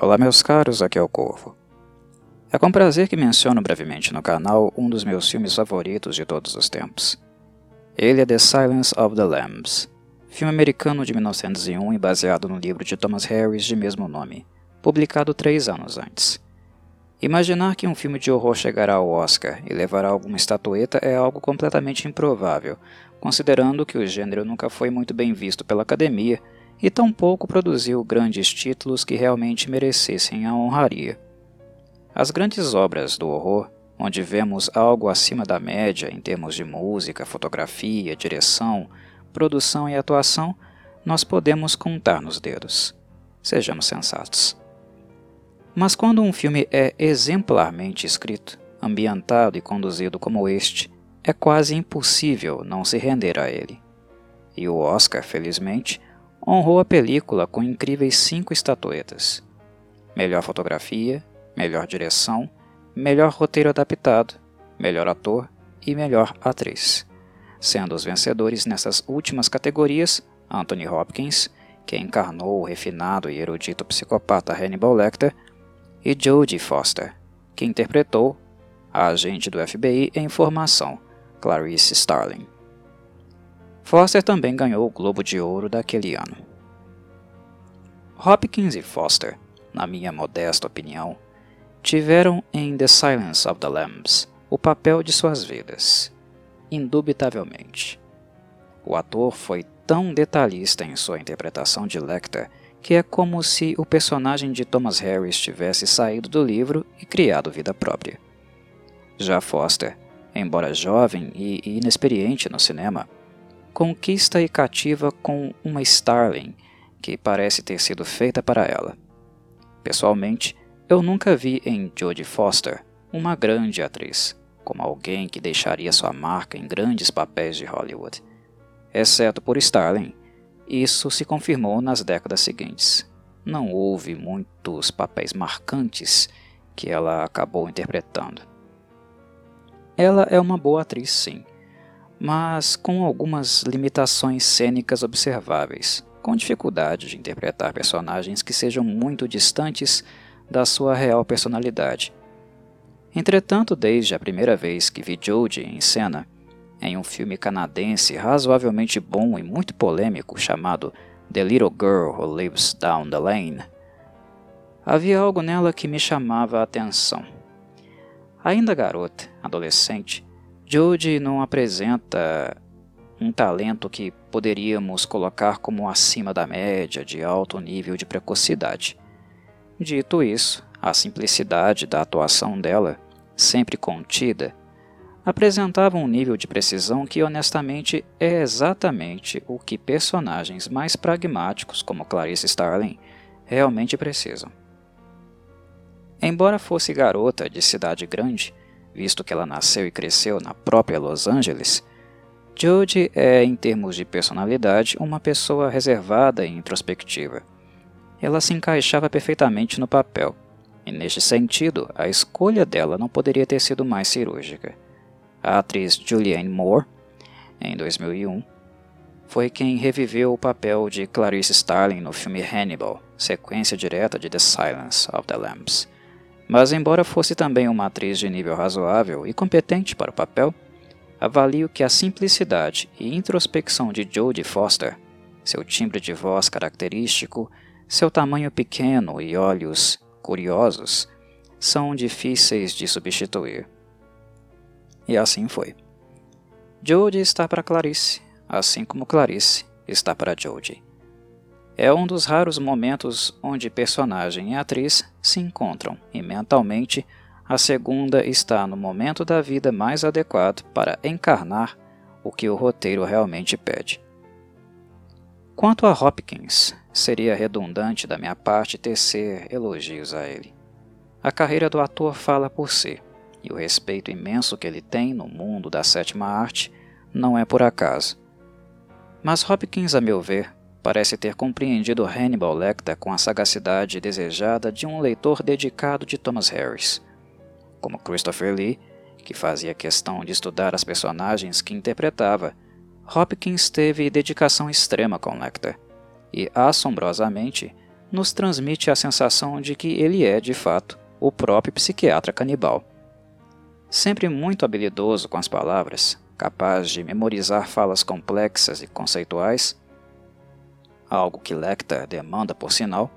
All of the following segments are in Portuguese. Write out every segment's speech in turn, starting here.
Olá meus caros, aqui é o Corvo. É com prazer que menciono brevemente no canal um dos meus filmes favoritos de todos os tempos. Ele é The Silence of the Lambs, filme americano de 1901 e baseado no livro de Thomas Harris de mesmo nome, publicado três anos antes. Imaginar que um filme de horror chegará ao Oscar e levará alguma estatueta é algo completamente improvável, considerando que o gênero nunca foi muito bem visto pela academia e tampouco produziu grandes títulos que realmente merecessem a honraria. As grandes obras do horror, onde vemos algo acima da média em termos de música, fotografia, direção, produção e atuação, nós podemos contar nos dedos. Sejamos sensatos. Mas quando um filme é exemplarmente escrito, ambientado e conduzido como este, é quase impossível não se render a ele. E o Oscar, felizmente, honrou a película com incríveis cinco estatuetas: melhor fotografia, melhor direção, melhor roteiro adaptado, melhor ator e melhor atriz, sendo os vencedores nessas últimas categorias Anthony Hopkins, que encarnou o refinado e erudito psicopata Hannibal Lecter, e Jodie Foster, que interpretou a agente do FBI em formação, Clarice Starling. Foster também ganhou o Globo de Ouro daquele ano. Hopkins e Foster, na minha modesta opinião, tiveram em The Silence of the Lambs o papel de suas vidas, indubitavelmente. O ator foi tão detalhista em sua interpretação de Lecter que é como se o personagem de Thomas Harris tivesse saído do livro e criado vida própria. Já Foster, embora jovem e inexperiente no cinema, conquista e cativa com uma Starling que parece ter sido feita para ela. Pessoalmente, eu nunca vi em Jodie Foster uma grande atriz, como alguém que deixaria sua marca em grandes papéis de Hollywood. Exceto por Starling, isso se confirmou nas décadas seguintes. Não houve muitos papéis marcantes que ela acabou interpretando. Ela é uma boa atriz, sim, mas com algumas limitações cênicas observáveis, com dificuldade de interpretar personagens que sejam muito distantes da sua real personalidade. Entretanto, desde a primeira vez que vi Jodie em cena, em um filme canadense razoavelmente bom e muito polêmico chamado The Little Girl Who Lives Down the Lane, havia algo nela que me chamava a atenção. Ainda garota, adolescente, Jodie não apresenta um talento que poderíamos colocar como acima da média de alto nível de precocidade. Dito isso, a simplicidade da atuação dela, sempre contida, apresentava um nível de precisão que honestamente é exatamente o que personagens mais pragmáticos como Clarice Starling realmente precisam. Embora fosse garota de cidade grande, visto que ela nasceu e cresceu na própria Los Angeles, Jodie é, em termos de personalidade, uma pessoa reservada e introspectiva. Ela se encaixava perfeitamente no papel, e neste sentido, a escolha dela não poderia ter sido mais cirúrgica. A atriz Julianne Moore, em 2001, foi quem reviveu o papel de Clarice Starling no filme Hannibal, sequência direta de The Silence of the Lambs. Mas, embora fosse também uma atriz de nível razoável e competente para o papel, avalio que a simplicidade e introspecção de Jodie Foster, seu timbre de voz característico, seu tamanho pequeno e olhos curiosos, são difíceis de substituir. E assim foi. Jodie está para Clarice, assim como Clarice está para Jodie. É um dos raros momentos onde personagem e atriz se encontram e mentalmente a segunda está no momento da vida mais adequado para encarnar o que o roteiro realmente pede. Quanto a Hopkins, seria redundante da minha parte tecer elogios a ele. A carreira do ator fala por si, e o respeito imenso que ele tem no mundo da sétima arte não é por acaso. Mas Hopkins, a meu ver, parece ter compreendido Hannibal Lecter com a sagacidade desejada de um leitor dedicado de Thomas Harris. Como Christopher Lee, que fazia questão de estudar as personagens que interpretava, Hopkins teve dedicação extrema com Lecter, e, assombrosamente, nos transmite a sensação de que ele é, de fato, o próprio psiquiatra canibal. Sempre muito habilidoso com as palavras, capaz de memorizar falas complexas e conceituais, algo que Lecter demanda por sinal,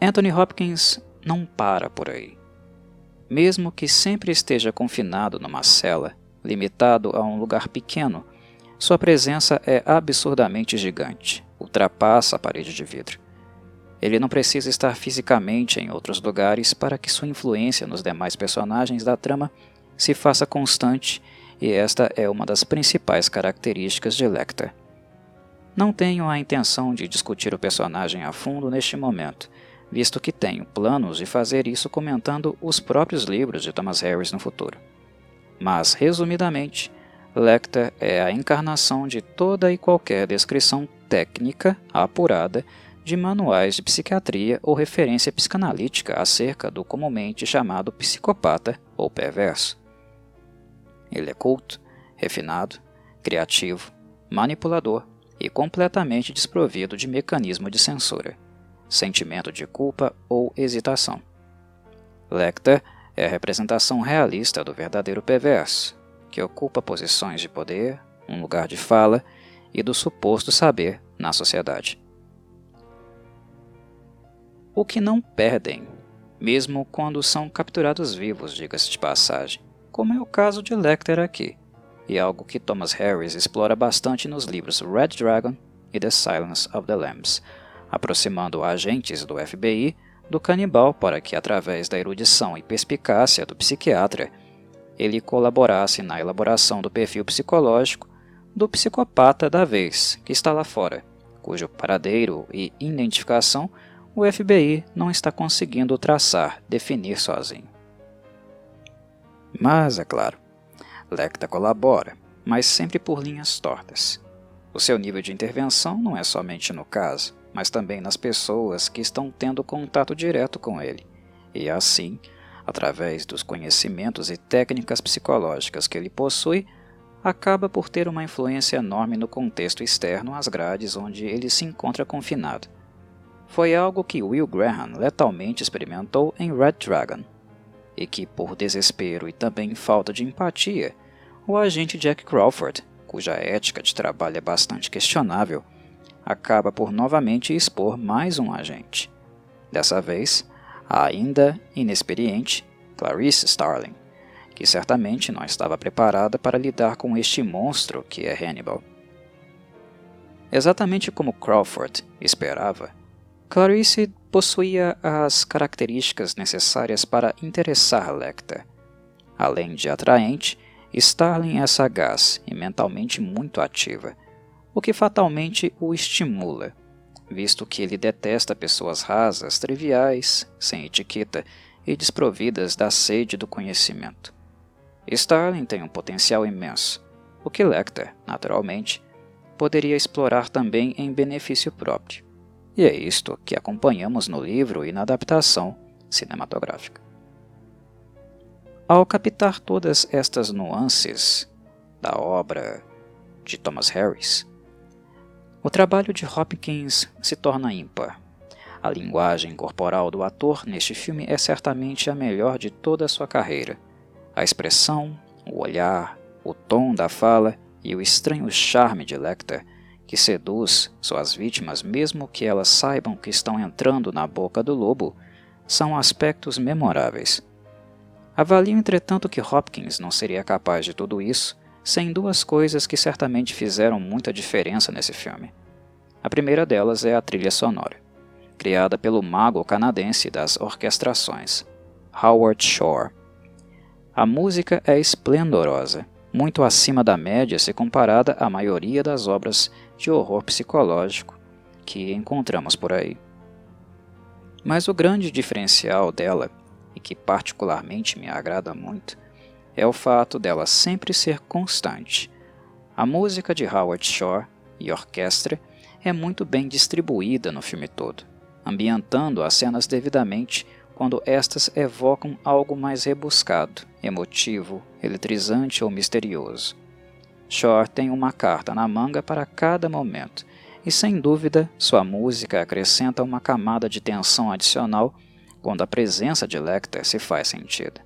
Anthony Hopkins não para por aí. Mesmo que sempre esteja confinado numa cela, limitado a um lugar pequeno, sua presença é absurdamente gigante, ultrapassa a parede de vidro. Ele não precisa estar fisicamente em outros lugares para que sua influência nos demais personagens da trama se faça constante, e esta é uma das principais características de Lecter. Não tenho a intenção de discutir o personagem a fundo neste momento, visto que tenho planos de fazer isso comentando os próprios livros de Thomas Harris no futuro. Mas, resumidamente, Lecter é a encarnação de toda e qualquer descrição técnica apurada de manuais de psiquiatria ou referência psicanalítica acerca do comumente chamado psicopata ou perverso. Ele é culto, refinado, criativo, manipulador e completamente desprovido de mecanismo de censura, sentimento de culpa ou hesitação. Lecter é a representação realista do verdadeiro perverso, que ocupa posições de poder, um lugar de fala e do suposto saber na sociedade o que não perdem, mesmo quando são capturados vivos, diga-se de passagem, como é o caso de Lecter aqui, e algo que Thomas Harris explora bastante nos livros Red Dragon e The Silence of the Lambs, aproximando agentes do FBI do canibal para que, através da erudição e perspicácia do psiquiatra, ele colaborasse na elaboração do perfil psicológico do psicopata da vez que está lá fora, cujo paradeiro e identificação o FBI não está conseguindo traçar, definir sozinho. Mas, é claro, Lecter colabora, mas sempre por linhas tortas. O seu nível de intervenção não é somente no caso, mas também nas pessoas que estão tendo contato direto com ele, e assim, através dos conhecimentos e técnicas psicológicas que ele possui, acaba por ter uma influência enorme no contexto externo às grades onde ele se encontra confinado foi algo que Will Graham letalmente experimentou em Red Dragon, e que, por desespero e também falta de empatia, o agente Jack Crawford, cuja ética de trabalho é bastante questionável, acaba por novamente expor mais um agente. Dessa vez, a ainda inexperiente Clarice Starling, que certamente não estava preparada para lidar com este monstro que é Hannibal. Exatamente como Crawford esperava, Clarice possuía as características necessárias para interessar Lecter. Além de atraente, Starling é sagaz e mentalmente muito ativa, o que fatalmente o estimula, visto que ele detesta pessoas rasas, triviais, sem etiqueta e desprovidas da sede do conhecimento. Starling tem um potencial imenso, o que Lecter, naturalmente, poderia explorar também em benefício próprio. E é isto que acompanhamos no livro e na adaptação cinematográfica. Ao captar todas estas nuances da obra de Thomas Harris, o trabalho de Hopkins se torna ímpar. A linguagem corporal do ator neste filme é certamente a melhor de toda a sua carreira. A expressão, o olhar, o tom da fala e o estranho charme de Lecter que seduz suas vítimas mesmo que elas saibam que estão entrando na boca do lobo, são aspectos memoráveis. Avalio, entretanto, que Hopkins não seria capaz de tudo isso sem duas coisas que certamente fizeram muita diferença nesse filme. A primeira delas é a trilha sonora, criada pelo mago canadense das orquestrações, Howard Shore. A música é esplendorosa, muito acima da média se comparada à maioria das obras de horror psicológico que encontramos por aí. Mas o grande diferencial dela, e que particularmente me agrada muito, é o fato dela sempre ser constante. A música de Howard Shore e orquestra é muito bem distribuída no filme todo, ambientando as cenas devidamente quando estas evocam algo mais rebuscado, emotivo, eletrizante ou misterioso. Shore tem uma carta na manga para cada momento, e sem dúvida sua música acrescenta uma camada de tensão adicional quando a presença de Lecter se faz sentida.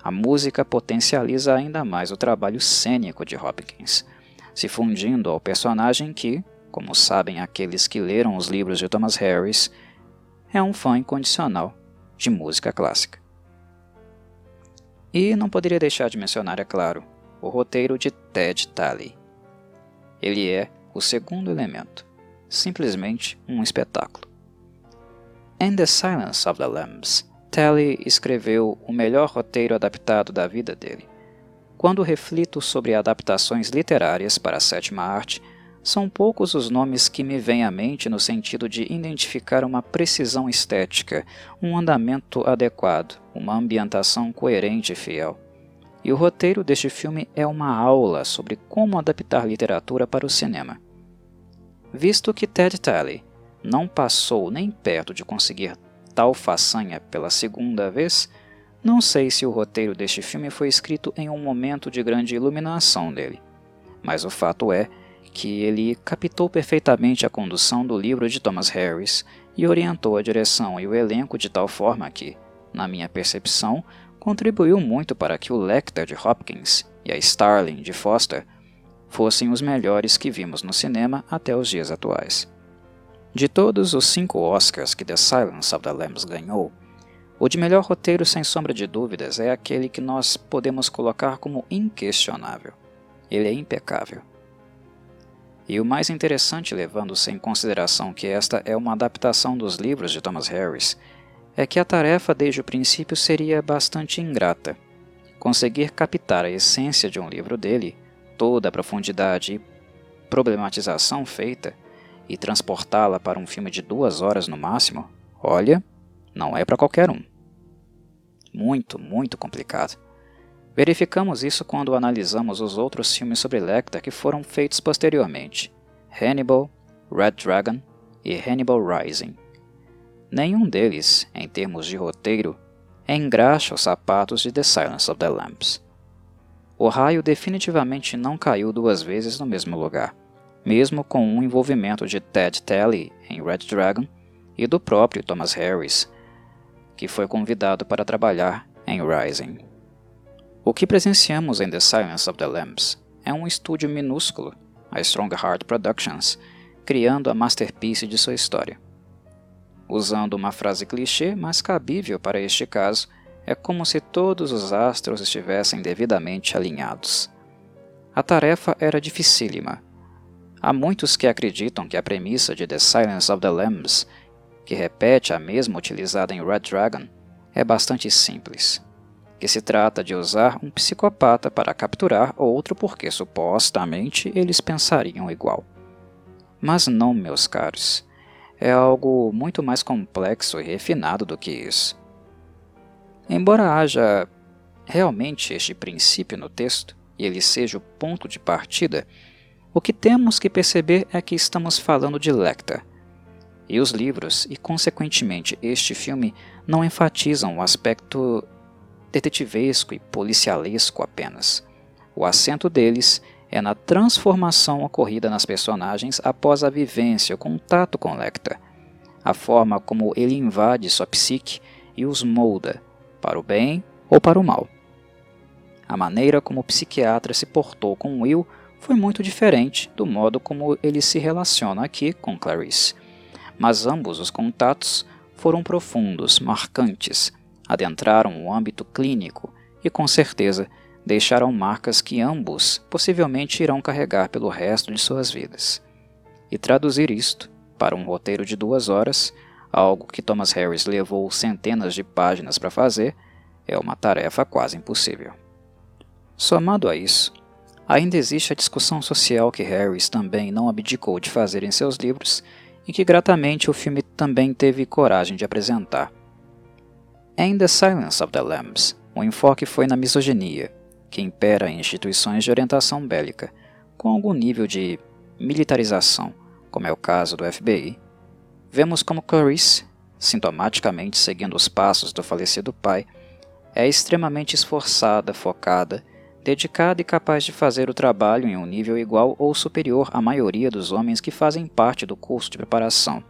A música potencializa ainda mais o trabalho cênico de Hopkins, se fundindo ao personagem que, como sabem aqueles que leram os livros de Thomas Harris, é um fã incondicional de música clássica. E não poderia deixar de mencionar, é claro, o roteiro de Ted Talley. Ele é o segundo elemento, simplesmente um espetáculo. In the Silence of the Lambs, Talley escreveu o melhor roteiro adaptado da vida dele. Quando reflito sobre adaptações literárias para a sétima arte, são poucos os nomes que me vêm à mente no sentido de identificar uma precisão estética, um andamento adequado, uma ambientação coerente e fiel. E o roteiro deste filme é uma aula sobre como adaptar literatura para o cinema. Visto que Ted Talley não passou nem perto de conseguir tal façanha pela segunda vez, não sei se o roteiro deste filme foi escrito em um momento de grande iluminação dele. Mas o fato é que ele captou perfeitamente a condução do livro de Thomas Harris e orientou a direção e o elenco de tal forma que, na minha percepção, contribuiu muito para que o Lecter de Hopkins e a Starling de Foster fossem os melhores que vimos no cinema até os dias atuais. De todos os cinco Oscars que The Silence of the Lambs ganhou, o de melhor roteiro, sem sombra de dúvidas, é aquele que nós podemos colocar como inquestionável. Ele é impecável. E o mais interessante, levando-se em consideração que esta é uma adaptação dos livros de Thomas Harris, é que a tarefa desde o princípio seria bastante ingrata. Conseguir captar a essência de um livro dele, toda a profundidade e problematização feita, e transportá-la para um filme de duas horas no máximo, olha, não é para qualquer um. Muito, muito complicado. Verificamos isso quando analisamos os outros filmes sobre Lecter que foram feitos posteriormente: Hannibal, Red Dragon e Hannibal Rising. Nenhum deles, em termos de roteiro, engraxa os sapatos de The Silence of the Lambs. O raio definitivamente não caiu duas vezes no mesmo lugar, mesmo com o envolvimento de Ted Talley em Red Dragon e do próprio Thomas Harris, que foi convidado para trabalhar em Rising. O que presenciamos em The Silence of the Lambs é um estúdio minúsculo, a Strongheart Productions, criando a masterpiece de sua história. Usando uma frase clichê, mas cabível para este caso, é como se todos os astros estivessem devidamente alinhados. A tarefa era dificílima. Há muitos que acreditam que a premissa de The Silence of the Lambs, que repete a mesma utilizada em Red Dragon, é bastante simples que se trata de usar um psicopata para capturar outro porque supostamente eles pensariam igual. Mas não, meus caros. É algo muito mais complexo e refinado do que isso. Embora haja realmente este princípio no texto, e ele seja o ponto de partida, o que temos que perceber é que estamos falando de Lecter. E os livros, e consequentemente este filme, não enfatizam o aspecto detetivesco e policialesco apenas. O acento deles é na transformação ocorrida nas personagens após a vivência, o contato com Lecter, a forma como ele invade sua psique e os molda, para o bem ou para o mal. A maneira como o psiquiatra se portou com Will foi muito diferente do modo como ele se relaciona aqui com Clarice, mas ambos os contatos foram profundos, marcantes, adentraram o âmbito clínico e, com certeza, deixaram marcas que ambos possivelmente irão carregar pelo resto de suas vidas. E traduzir isto para um roteiro de duas horas, algo que Thomas Harris levou centenas de páginas para fazer, é uma tarefa quase impossível. Somado a isso, ainda existe a discussão social que Harris também não abdicou de fazer em seus livros e que gratamente o filme também teve coragem de apresentar em The Silence of the Lambs, o enfoque foi na misoginia, que impera em instituições de orientação bélica, com algum nível de militarização, como é o caso do FBI. Vemos como Clarice, sintomaticamente seguindo os passos do falecido pai, é extremamente esforçada, focada, dedicada e capaz de fazer o trabalho em um nível igual ou superior à maioria dos homens que fazem parte do curso de preparação.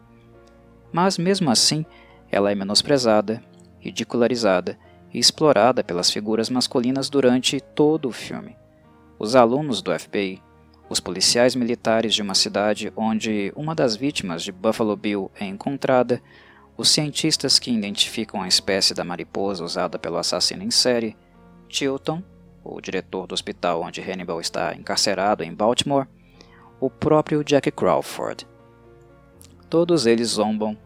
Mas mesmo assim, ela é menosprezada, ridicularizada e explorada pelas figuras masculinas durante todo o filme. Os alunos do FBI, os policiais militares de uma cidade onde uma das vítimas de Buffalo Bill é encontrada, os cientistas que identificam a espécie da mariposa usada pelo assassino em série, Tilton, o diretor do hospital onde Hannibal está encarcerado em Baltimore, o próprio Jack Crawford. Todos eles zombam,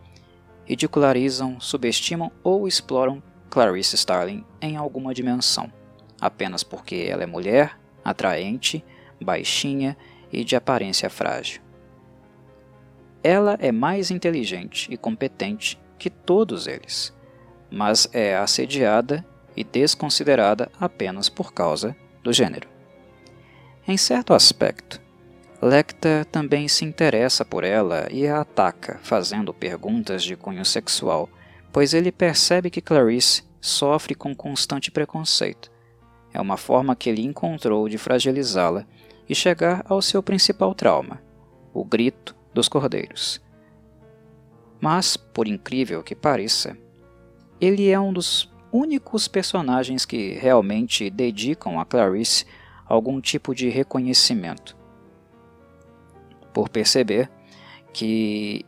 ridicularizam, subestimam ou exploram Clarice Starling em alguma dimensão, apenas porque ela é mulher, atraente, baixinha e de aparência frágil. Ela é mais inteligente e competente que todos eles, mas é assediada e desconsiderada apenas por causa do gênero. Em certo aspecto, Lecter também se interessa por ela e a ataca, fazendo perguntas de cunho sexual, pois ele percebe que Clarice sofre com constante preconceito. É uma forma que ele encontrou de fragilizá-la e chegar ao seu principal trauma, o grito dos cordeiros. Mas, por incrível que pareça, ele é um dos únicos personagens que realmente dedicam a Clarice algum tipo de reconhecimento. Por perceber que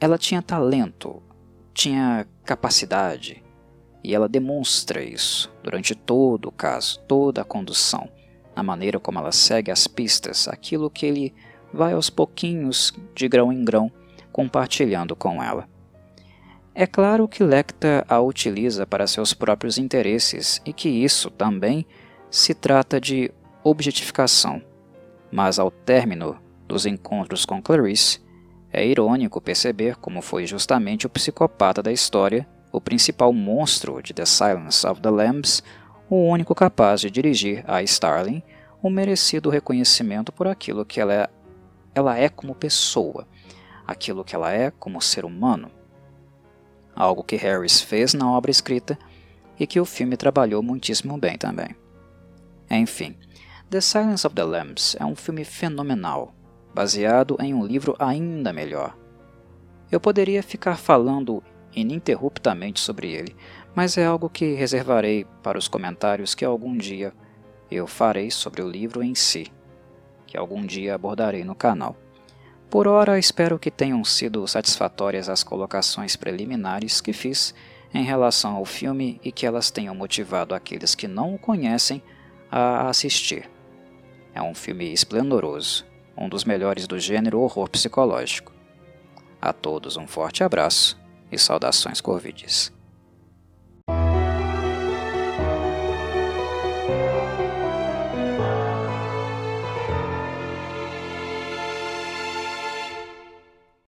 ela tinha talento, tinha capacidade, e ela demonstra isso durante todo o caso, toda a condução, na maneira como ela segue as pistas, aquilo que ele vai aos pouquinhos, de grão em grão, compartilhando com ela. É claro que Lecter a utiliza para seus próprios interesses e que isso também se trata de objetificação. Mas ao término dos encontros com Clarice, é irônico perceber como foi justamente o psicopata da história, o principal monstro de The Silence of the Lambs, o único capaz de dirigir a Starling o merecido reconhecimento por aquilo que ela é, ela é como pessoa, aquilo que ela é como ser humano algo que Harris fez na obra escrita e que o filme trabalhou muitíssimo bem também. Enfim, The Silence of the Lambs é um filme fenomenal, baseado em um livro ainda melhor. Eu poderia ficar falando ininterruptamente sobre ele, mas é algo que reservarei para os comentários que algum dia eu farei sobre o livro em si, que algum dia abordarei no canal. Por ora, espero que tenham sido satisfatórias as colocações preliminares que fiz em relação ao filme e que elas tenham motivado aqueles que não o conhecem a assistir. É um filme esplendoroso, um dos melhores do gênero horror psicológico. A todos um forte abraço e saudações corvides.